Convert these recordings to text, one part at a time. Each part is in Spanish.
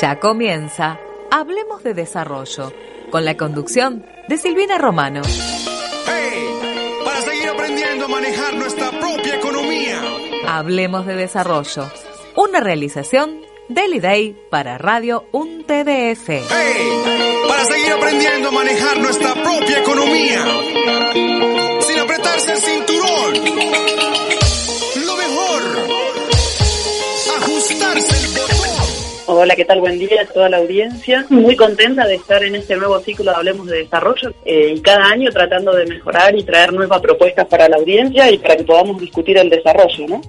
Ya comienza Hablemos de Desarrollo, con la conducción de Silvina Romano. ¡Hey! Para seguir aprendiendo a manejar nuestra propia economía. Hablemos de Desarrollo, una realización Daily Day para Radio Un TDF. ¡Hey! Para seguir aprendiendo a manejar nuestra propia economía. Sin apretarse el cinturón. Hola, ¿qué tal? Buen día a toda la audiencia. Muy contenta de estar en este nuevo ciclo de Hablemos de Desarrollo eh, y cada año tratando de mejorar y traer nuevas propuestas para la audiencia y para que podamos discutir el desarrollo, ¿no?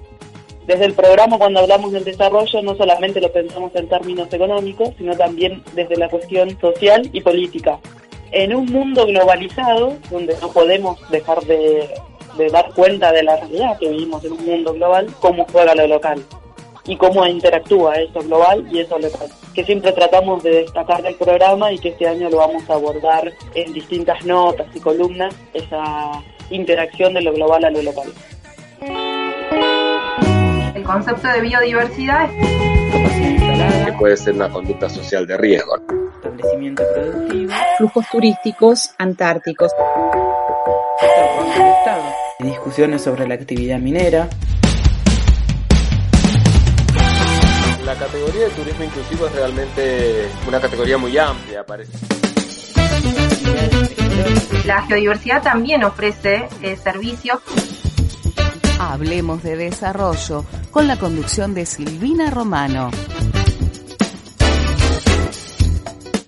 Desde el programa cuando hablamos del desarrollo no solamente lo pensamos en términos económicos, sino también desde la cuestión social y política. En un mundo globalizado, donde no podemos dejar de, de dar cuenta de la realidad que vivimos en un mundo global, cómo juega lo local y cómo interactúa eso global y eso local, que siempre tratamos de destacar del programa y que este año lo vamos a abordar en distintas notas y columnas, esa interacción de lo global a lo local. El concepto de biodiversidad es que puede ser una conducta social de riesgo. establecimiento productivo, flujos turísticos antárticos, discusiones sobre la actividad minera, categoría de turismo inclusivo es realmente una categoría muy amplia, parece. la geodiversidad también ofrece eh, servicios Hablemos de Desarrollo, con la conducción de Silvina Romano.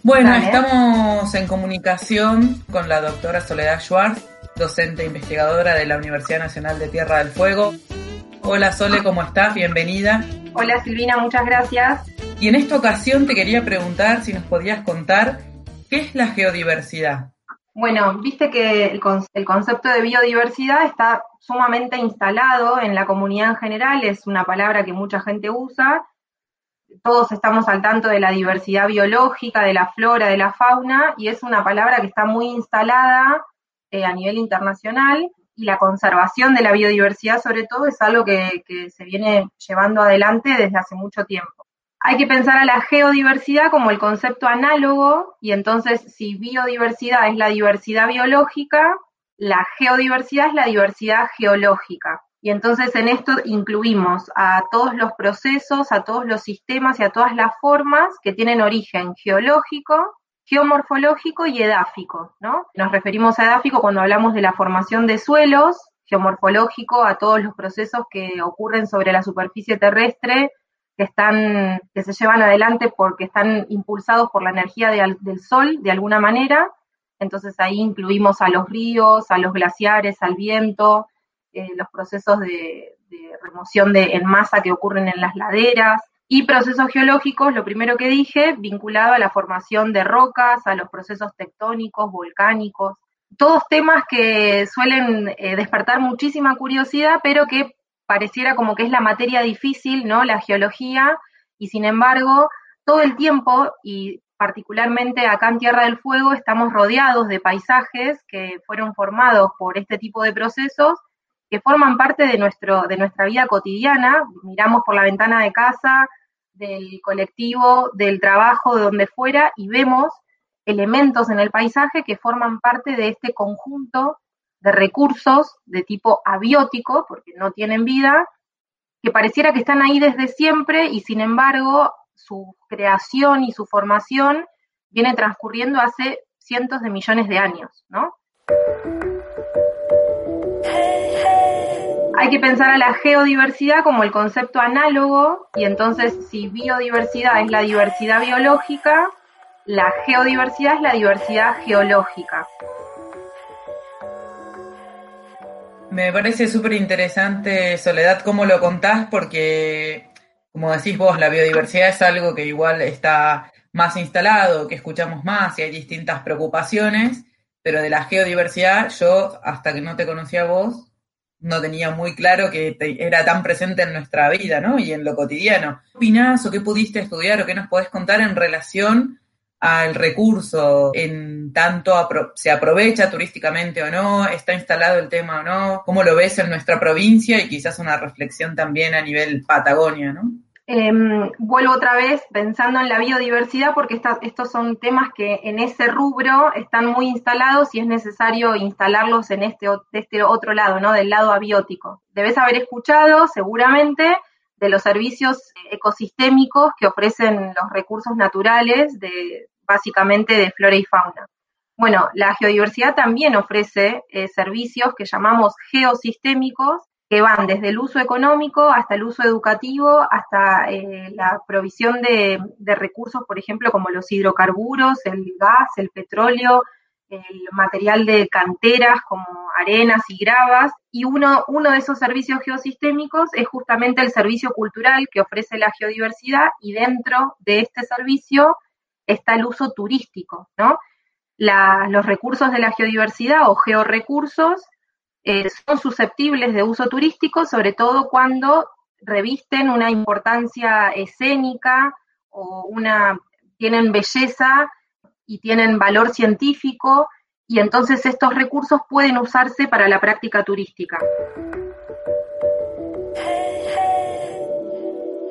Bueno, estamos en comunicación con la doctora Soledad Schwartz, docente e investigadora de la Universidad Nacional de Tierra del Fuego. Hola Sole, ¿cómo estás? Bienvenida. Hola Silvina, muchas gracias. Y en esta ocasión te quería preguntar si nos podías contar qué es la geodiversidad. Bueno, viste que el, con- el concepto de biodiversidad está sumamente instalado en la comunidad en general, es una palabra que mucha gente usa. Todos estamos al tanto de la diversidad biológica, de la flora, de la fauna, y es una palabra que está muy instalada eh, a nivel internacional. Y la conservación de la biodiversidad, sobre todo, es algo que, se viene llevando adelante desde hace mucho tiempo. Hay que pensar a la geodiversidad como el concepto análogo, y entonces si biodiversidad es la diversidad biológica, la geodiversidad es la diversidad geológica. Y entonces en esto incluimos a todos los procesos, a todos los sistemas y a todas las formas que tienen origen geológico, geomorfológico y edáfico, ¿no? Nos referimos a edáfico cuando hablamos de la formación de suelos, geomorfológico a todos los procesos que ocurren sobre la superficie terrestre que están, que se llevan adelante porque están impulsados por la energía del sol de alguna manera. Entonces ahí incluimos a los ríos, a los glaciares, al viento, eh, los procesos de, de remoción de, en masa que ocurren en las laderas y procesos geológicos, lo primero que dije, vinculado a la formación de rocas, a los procesos tectónicos, volcánicos, todos temas que suelen eh, despertar muchísima curiosidad, pero que pareciera como que es la materia difícil, ¿no? La geología, y sin embargo, todo el tiempo, y particularmente acá en Tierra del Fuego, estamos rodeados de paisajes que fueron formados por este tipo de procesos que forman parte de, nuestro, de nuestra vida cotidiana. Miramos por la ventana de casa, del colectivo, del trabajo, de donde fuera, y vemos elementos en el paisaje que forman parte de este conjunto de recursos de tipo abiótico, porque no tienen vida, que pareciera que están ahí desde siempre y sin embargo su creación y su formación viene transcurriendo hace cientos de millones de años, ¿no? Hay que pensar a la geodiversidad como el concepto análogo y entonces si biodiversidad es la diversidad biológica, la geodiversidad es la diversidad geológica. Me parece súper interesante, Soledad, cómo lo contás, porque como decís vos, la biodiversidad es algo que igual está más instalado, que escuchamos más y hay distintas preocupaciones, pero de la geodiversidad yo, hasta que no te conocía vos, no tenía muy claro que era tan presente en nuestra vida, ¿no? Y en lo cotidiano. ¿Qué opinás o qué pudiste estudiar o qué nos podés contar en relación al recurso, en tanto se aprovecha turísticamente o no, está instalado el tema o no, cómo lo ves en nuestra provincia y quizás una reflexión también a nivel Patagonia, ¿no? Em, vuelvo otra vez pensando en la biodiversidad porque estos son temas que en ese rubro están muy instalados y es necesario instalarlos en este, este otro lado, ¿no? Del lado abiótico. Debes haber escuchado seguramente de los servicios ecosistémicos que ofrecen los recursos naturales de básicamente de flora y fauna. Bueno, la geodiversidad también ofrece eh, servicios que llamamos geosistémicos que van desde el uso económico hasta el uso educativo, hasta eh, la provisión de, recursos, por ejemplo, como los hidrocarburos, el gas, el petróleo, el material de canteras como arenas y gravas. Y uno, uno de esos servicios geosistémicos es justamente el servicio cultural que ofrece la geodiversidad y dentro de este servicio está el uso turístico, ¿no? los recursos de la geodiversidad o georrecursos eh, son susceptibles de uso turístico, sobre todo cuando revisten una importancia escénica o una tienen belleza y tienen valor científico y entonces estos recursos pueden usarse para la práctica turística.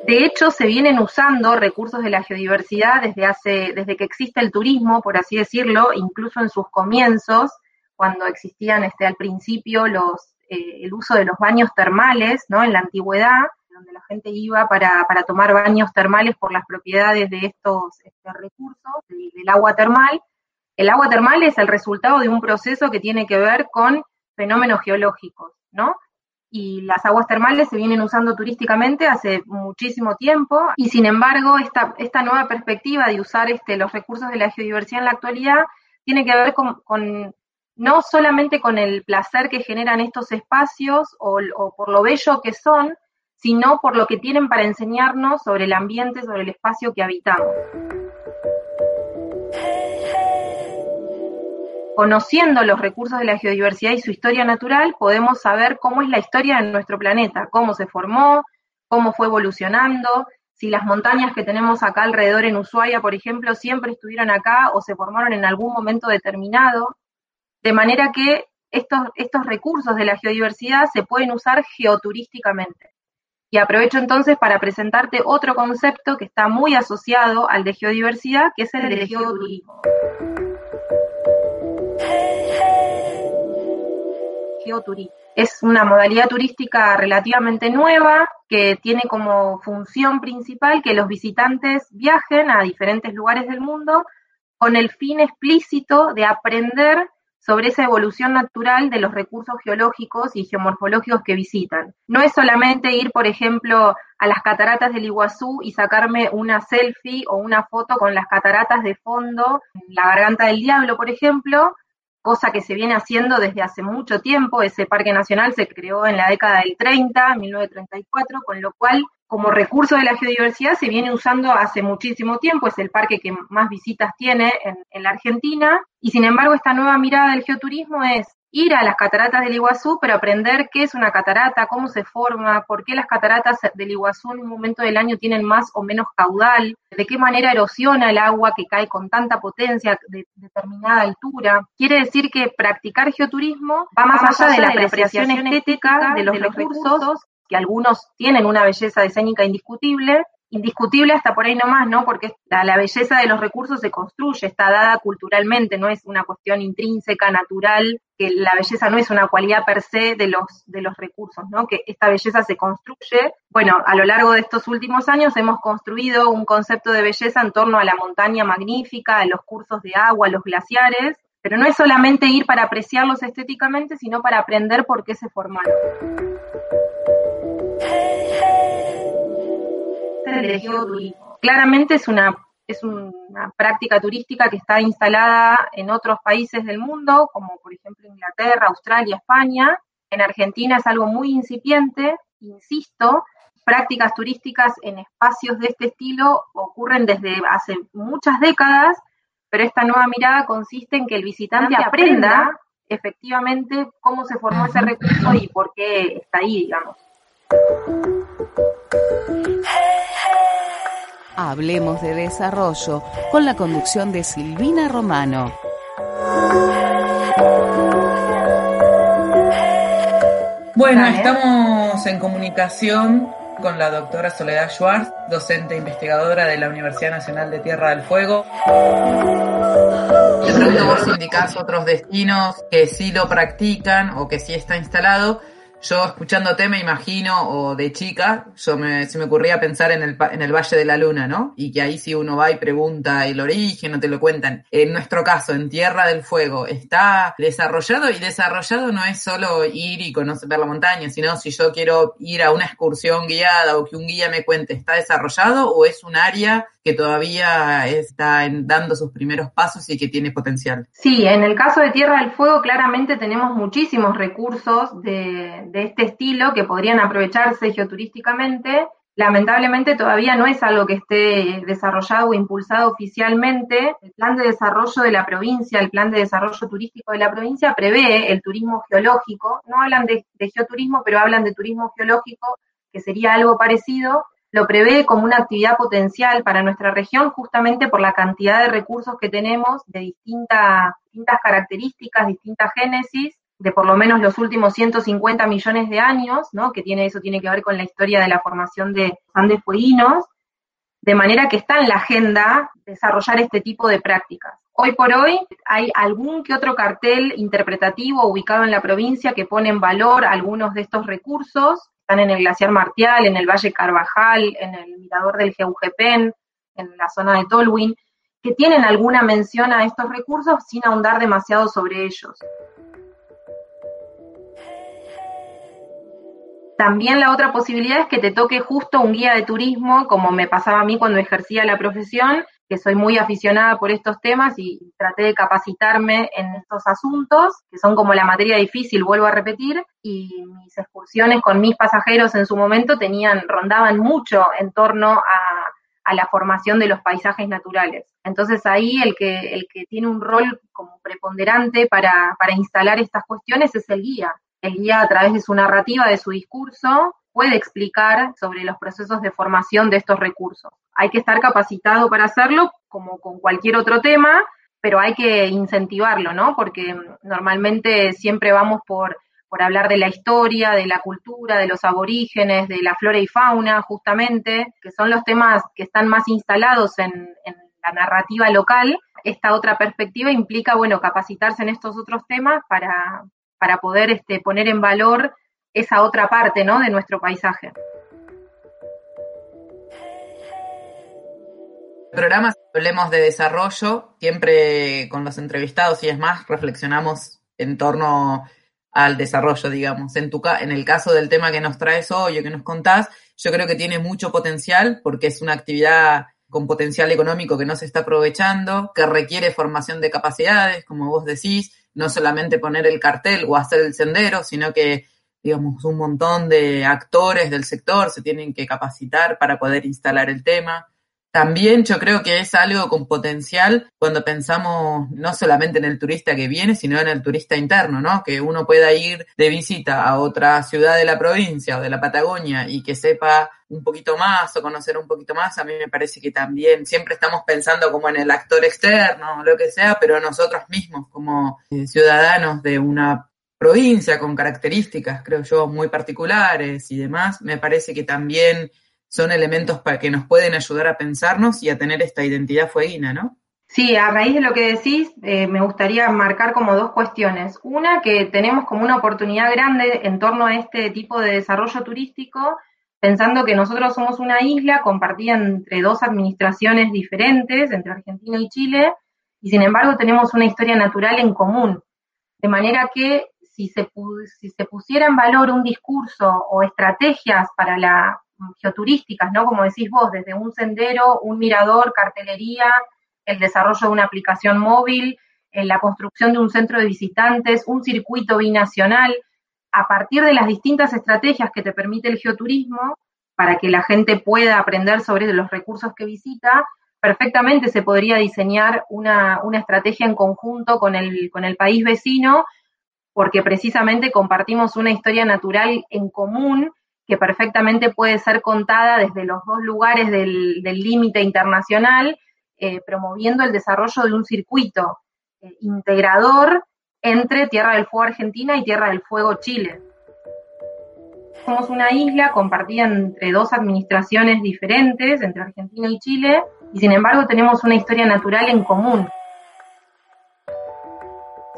De hecho, se vienen usando recursos de la geodiversidad desde hace, desde que existe el turismo, por así decirlo, incluso en sus comienzos, cuando existían este, al principio los, eh, el uso de los baños termales, ¿no? En la antigüedad, donde la gente iba para, tomar baños termales por las propiedades de estos este, recursos, del, agua termal. El agua termal es el resultado de un proceso que tiene que ver con fenómenos geológicos, ¿no? y las aguas termales se vienen usando turísticamente hace muchísimo tiempo y sin embargo esta, esta nueva perspectiva de usar este, los recursos de la geodiversidad en la actualidad tiene que ver con no solamente con el placer que generan estos espacios o, por lo bello que son, sino por lo que tienen para enseñarnos sobre el ambiente, sobre el espacio que habitamos. Conociendo los recursos de la geodiversidad y su historia natural, podemos saber cómo es la historia de nuestro planeta, cómo se formó, cómo fue evolucionando, si las montañas que tenemos acá alrededor en Ushuaia, por ejemplo, siempre estuvieron acá o se formaron en algún momento determinado, de manera que estos, recursos de la geodiversidad se pueden usar geoturísticamente. Y aprovecho entonces para presentarte otro concepto que está muy asociado al de geodiversidad, que es el de geoturismo. Geoturismo. Es una modalidad turística relativamente nueva que tiene como función principal que los visitantes viajen a diferentes lugares del mundo con el fin explícito de aprender sobre esa evolución natural de los recursos geológicos y geomorfológicos que visitan. No es solamente ir, por ejemplo, a las cataratas del Iguazú y sacarme una selfie o una foto con las cataratas de fondo, la garganta del diablo, por ejemplo, cosa que se viene haciendo desde hace mucho tiempo. Ese parque nacional se creó en la década del 30, 1934, con lo cual como recurso de la geodiversidad se viene usando hace muchísimo tiempo, es el parque que más visitas tiene en, la Argentina, y sin embargo esta nueva mirada del geoturismo es ir a las cataratas del Iguazú, pero aprender qué es una catarata, cómo se forma, por qué las cataratas del Iguazú en un momento del año tienen más o menos caudal, de qué manera erosiona el agua que cae con tanta potencia de determinada altura. Quiere decir que practicar geoturismo va más, allá, de la apreciación estética de los, recursos que algunos tienen una belleza escénica indiscutible, indiscutible hasta por ahí nomás, ¿no? Porque la, belleza de los recursos se construye, está dada culturalmente, no es una cuestión intrínseca, natural, que la belleza no es una cualidad per se de los, de los recursos, ¿no? Que esta belleza se construye. Bueno, a lo largo de estos últimos años hemos construido un concepto de belleza en torno a la montaña magnífica, a los cursos de agua, a los glaciares, pero no es solamente ir para apreciarlos estéticamente, sino para aprender por qué se formaron. Claramente es una, es una práctica turística que está instalada en otros países del mundo, como por ejemplo Inglaterra, Australia, España. En Argentina es algo muy incipiente, insisto, prácticas turísticas en espacios de este estilo ocurren desde hace muchas décadas, pero esta nueva mirada consiste en que el visitante aprenda efectivamente cómo se formó ese recurso y por qué está ahí, digamos. Hablemos de desarrollo con la conducción de Silvina Romano. Bueno, estamos en comunicación con la doctora Soledad Schwartz, docente e investigadora de la Universidad Nacional de Tierra del Fuego. De pronto vos indicás otros destinos que sí lo practican o que sí está instalado, yo escuchándote me imagino, o de chica, yo me, se me ocurría pensar en el, en el Valle de la Luna, ¿no? Y que ahí si uno va y pregunta el origen o te lo cuentan. En nuestro caso, en Tierra del Fuego, ¿está desarrollado? Y desarrollado no es solo ir y conocer la montaña, sino si yo quiero ir a una excursión guiada o que un guía me cuente, ¿está desarrollado o es un área que todavía está dando sus primeros pasos y que tiene potencial. Sí, en el caso de Tierra del Fuego claramente tenemos muchísimos recursos de, de este estilo que podrían aprovecharse geoturísticamente. Lamentablemente todavía no es algo que esté desarrollado o impulsado oficialmente. El plan de desarrollo de la provincia, el plan de desarrollo turístico de la provincia prevé el turismo geológico. No hablan de, de geoturismo, pero hablan de turismo geológico, que sería algo parecido, lo prevé como una actividad potencial para nuestra región justamente por la cantidad de recursos que tenemos de distintas características, distintas génesis, de por lo menos los últimos 150 millones de años, ¿no? que tiene, eso tiene que ver con la historia de la formación de Andes fueguinos, de manera que está en la agenda desarrollar este tipo de prácticas. Hoy por hoy hay algún que otro cartel interpretativo ubicado en la provincia que pone en valor algunos de estos recursos, están en el glaciar Martial, en el Valle Carvajal, en el mirador del Geujepen, en la zona de Tolwyn, que tienen alguna mención a estos recursos sin ahondar demasiado sobre ellos. También la otra posibilidad es que te toque justo un guía de turismo, como me pasaba a mí cuando ejercía la profesión, soy muy aficionada por estos temas y traté de capacitarme en estos asuntos, que son como la materia difícil, vuelvo a repetir, y mis excursiones con mis pasajeros en su momento tenían, rondaban mucho en torno a, a la formación de los paisajes naturales. Entonces ahí el que, el que tiene un rol como preponderante para, para instalar estas cuestiones es el guía. El guía a través de su narrativa, de su discurso, puede explicar sobre los procesos de formación de estos recursos. Hay que estar capacitado para hacerlo, como con cualquier otro tema, pero hay que incentivarlo, ¿no? Porque normalmente siempre vamos por, por hablar de la historia, de la cultura, de los aborígenes, de la flora y fauna, justamente, que son los temas que están más instalados en, en la narrativa local. Esta otra perspectiva implica, bueno, capacitarse en estos otros temas para, para poder este, poner en valor esa otra parte ¿no? de nuestro paisaje. Programas hablemos de desarrollo, siempre con los entrevistados y es más, reflexionamos en torno al desarrollo, digamos. En, tu, en el caso del tema que nos traes hoy o que nos contás, yo creo que tiene mucho potencial porque es una actividad con potencial económico que no se está aprovechando, que requiere formación de capacidades, como vos decís, no solamente poner el cartel o hacer el sendero, sino que digamos, un montón de actores del sector se tienen que capacitar para poder instalar el tema. También yo creo que es algo con potencial cuando pensamos no solamente en el turista que viene, sino en el turista interno, ¿no? Que uno pueda ir de visita a otra ciudad de la provincia o de la Patagonia y que sepa un poquito más o conocer un poquito más, a mí me parece que también siempre estamos pensando como en el actor externo o lo que sea, pero nosotros mismos como eh, ciudadanos de una provincia con características, creo yo, muy particulares y demás, me parece que también son elementos para que nos pueden ayudar a pensarnos y a tener esta identidad fueguina, ¿no? Sí, a raíz de lo que decís, eh, me gustaría marcar como dos cuestiones. Una, que tenemos como una oportunidad grande en torno a este tipo de desarrollo turístico, pensando que nosotros somos una isla compartida entre dos administraciones diferentes, entre Argentina y Chile, y sin embargo tenemos una historia natural en común. De manera que si se, si se pusiera en valor un discurso o estrategias para la geoturísticas, ¿no? Como decís vos, desde un sendero, un mirador, cartelería, el desarrollo de una aplicación móvil, la construcción de un centro de visitantes, un circuito binacional, a partir de las distintas estrategias que te permite el geoturismo, para que la gente pueda aprender sobre los recursos que visita, perfectamente se podría diseñar una, una estrategia en conjunto con el, con el país vecino, porque precisamente compartimos una historia natural en común que perfectamente puede ser contada desde los dos lugares del límite internacional, eh, promoviendo el desarrollo de un circuito eh, integrador entre Tierra del Fuego Argentina y Tierra del Fuego Chile. Somos una isla compartida entre dos administraciones diferentes, entre Argentina y Chile, y sin embargo tenemos una historia natural en común.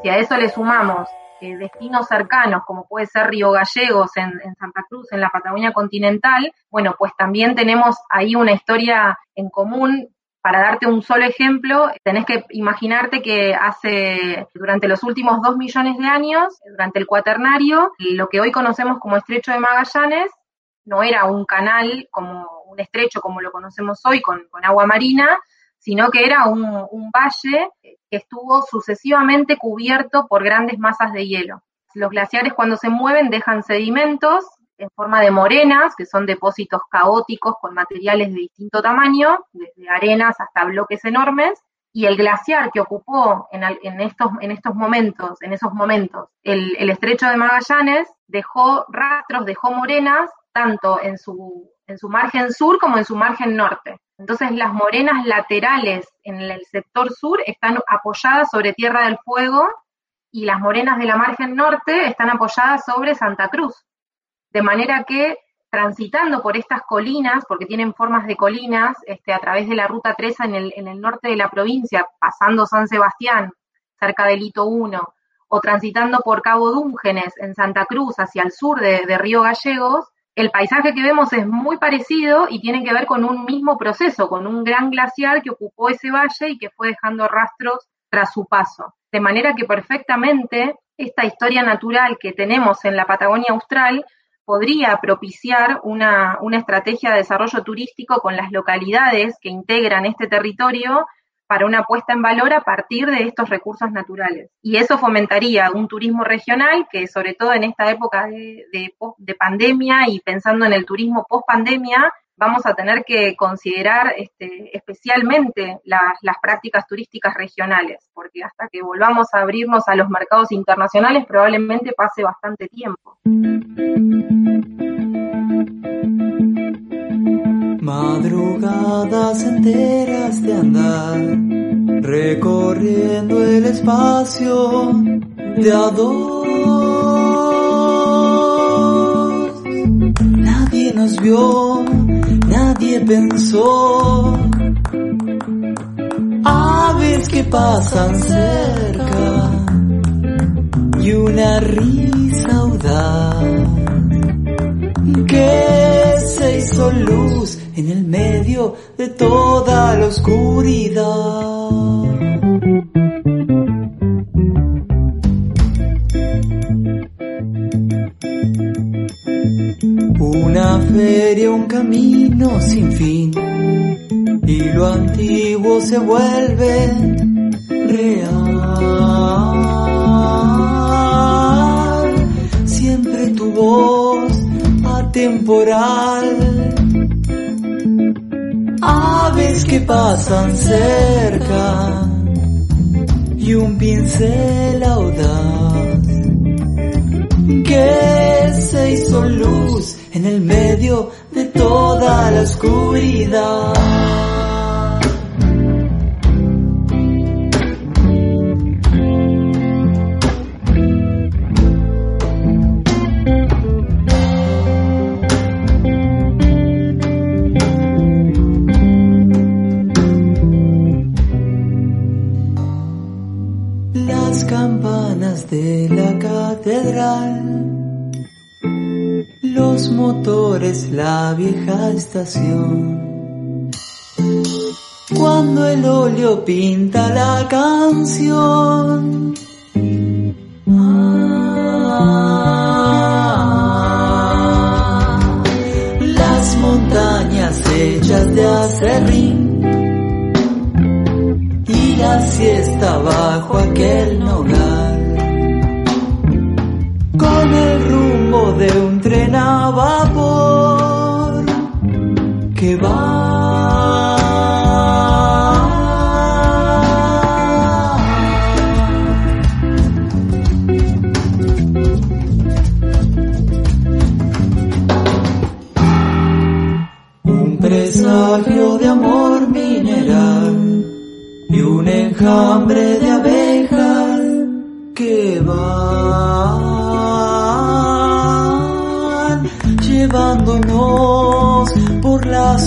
Si a eso le sumamos eh, destinos cercanos, como puede ser Río Gallegos en, Santa Cruz, en la Patagonia continental, bueno, pues también tenemos ahí una historia en común. Para darte un solo ejemplo, tenés que imaginarte que hace, durante los últimos dos millones de años, durante el cuaternario, lo que hoy conocemos como Estrecho de Magallanes no era un canal como un estrecho como lo conocemos hoy con, agua marina, sino que era un, valle que estuvo sucesivamente cubierto por grandes masas de hielo. Los glaciares cuando se mueven dejan sedimentos en forma de morenas, que son depósitos caóticos con materiales de distinto tamaño, desde arenas hasta bloques enormes, y el glaciar que ocupó en, estos, en estos momentos, en esos momentos, el, estrecho de Magallanes dejó rastros, dejó morenas tanto en su, en su margen sur como en su margen norte. Entonces las morenas laterales en el sector sur están apoyadas sobre Tierra del Fuego y las morenas de la margen norte están apoyadas sobre Santa Cruz. De manera que transitando por estas colinas, porque tienen formas de colinas, este, a través de la ruta 3 en el, en el norte de la provincia, pasando San Sebastián, cerca del Hito 1, o transitando por Cabo Dúngenes en Santa Cruz hacia el sur de, de Río Gallegos, el paisaje que vemos es muy parecido y tiene que ver con un mismo proceso, con un gran glaciar que ocupó ese valle y que fue dejando rastros tras su paso. De manera que perfectamente esta historia natural que tenemos en la Patagonia Austral podría propiciar una, una estrategia de desarrollo turístico con las localidades que integran este territorio para una puesta en valor a partir de estos recursos naturales. Y eso fomentaría un turismo regional que, sobre todo en esta época de, pandemia y pensando en el turismo post pandemia, vamos a tener que considerar este, especialmente las prácticas turísticas regionales, porque hasta que volvamos a abrirnos a los mercados internacionales probablemente pase bastante tiempo. Madrugadas enteras de andar, recorriendo el espacio de a dos. Nadie nos vio, nadie pensó. Aves que pasan cerca y una risa audaz que se hizo luz en el medio de toda la oscuridad. Una feria, un camino sin fin, y lo antiguo se vuelve real. Siempre tu voz atemporal aves que pasan cerca y un pincel audaz que se hizo luz en el medio de toda la oscuridad. being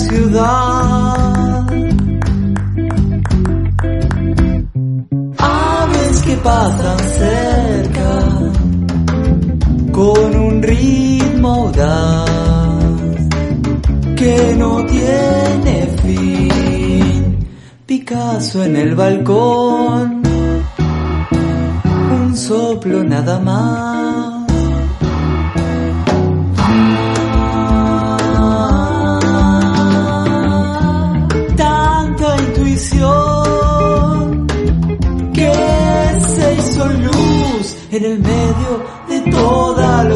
ciudad. Aves que pasan cerca con un ritmo audaz que no tiene fin. Picasso en el balcón, un soplo nada más.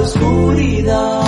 Oscuridad.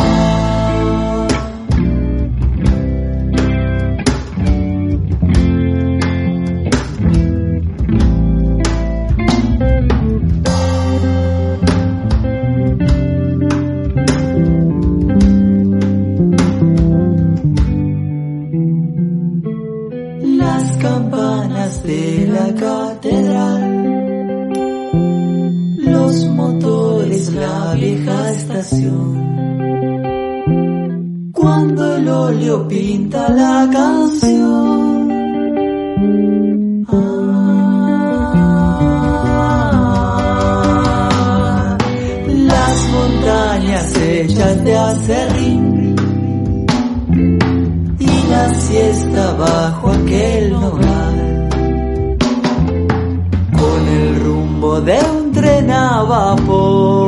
De un tren a vapor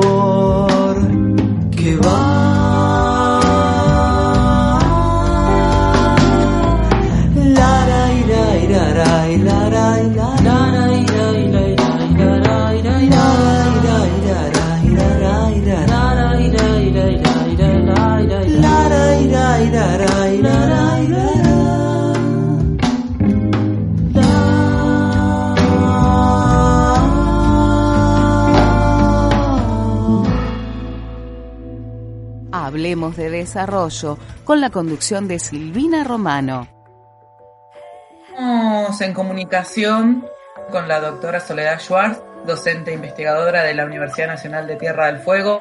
de desarrollo con la conducción de Silvina Romano. Estamos en comunicación con la doctora Soledad Schwartz, docente e investigadora de la Universidad Nacional de Tierra del Fuego.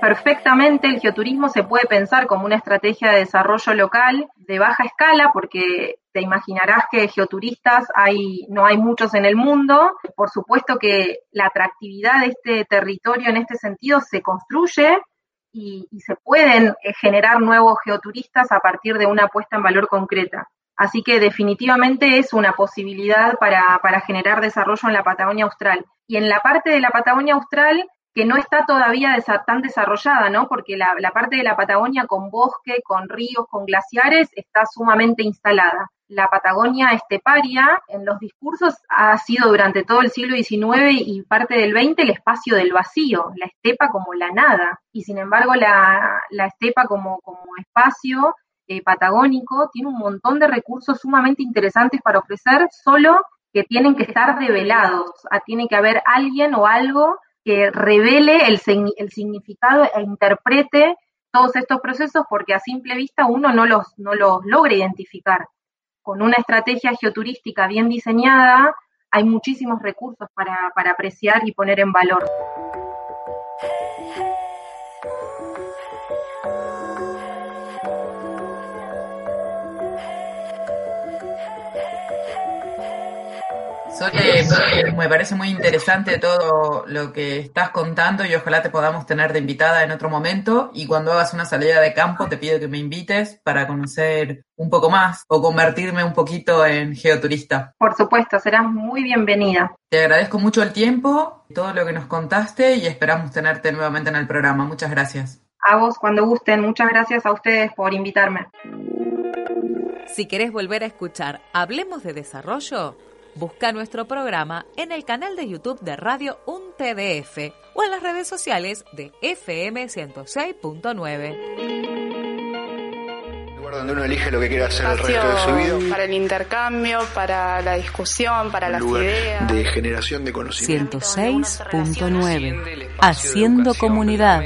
Perfectamente el geoturismo se puede pensar como una estrategia de desarrollo local de baja escala, porque te imaginarás que geoturistas hay, no hay muchos en el mundo. Por supuesto que la atractividad de este territorio en este sentido se construye y, y se pueden eh, generar nuevos geoturistas a partir de una puesta en valor concreta. Así que definitivamente es una posibilidad para, para generar desarrollo en la Patagonia Austral. Y en la parte de la Patagonia Austral que no está todavía tan desarrollada, ¿no? Porque la, la parte de la Patagonia con bosque, con ríos, con glaciares, está sumamente instalada. La Patagonia esteparia, en los discursos, ha sido durante todo el siglo XIX y parte del XX el espacio del vacío, la estepa como la nada. Y sin embargo, la, estepa como, espacio eh, patagónico tiene un montón de recursos sumamente interesantes para ofrecer, solo que tienen que estar revelados. Ah, tiene que haber alguien o algo que revele el, el significado e interprete todos estos procesos porque a simple vista uno no los, no los logra identificar. Con una estrategia geoturística bien diseñada hay muchísimos recursos para, para apreciar y poner en valor. Sole, eh, me parece muy interesante todo lo que estás contando y ojalá te podamos tener de invitada en otro momento. Y cuando hagas una salida de campo, te pido que me invites para conocer un poco más o convertirme un poquito en geoturista. Por supuesto, serás muy bienvenida. Te agradezco mucho el tiempo, todo lo que nos contaste y esperamos tenerte nuevamente en el programa. Muchas gracias. A vos cuando gusten. Muchas gracias a ustedes por invitarme. Si querés volver a escuchar Hablemos de Desarrollo, busca nuestro programa en el canal de YouTube de Radio Un TDF o en las redes sociales de FM 106.9. donde uno elige lo que quiere hacer el resto de su vida. Para el intercambio, para la discusión, para las lugar ideas. de generación de conocimiento. 106.9. Haciendo comunidad.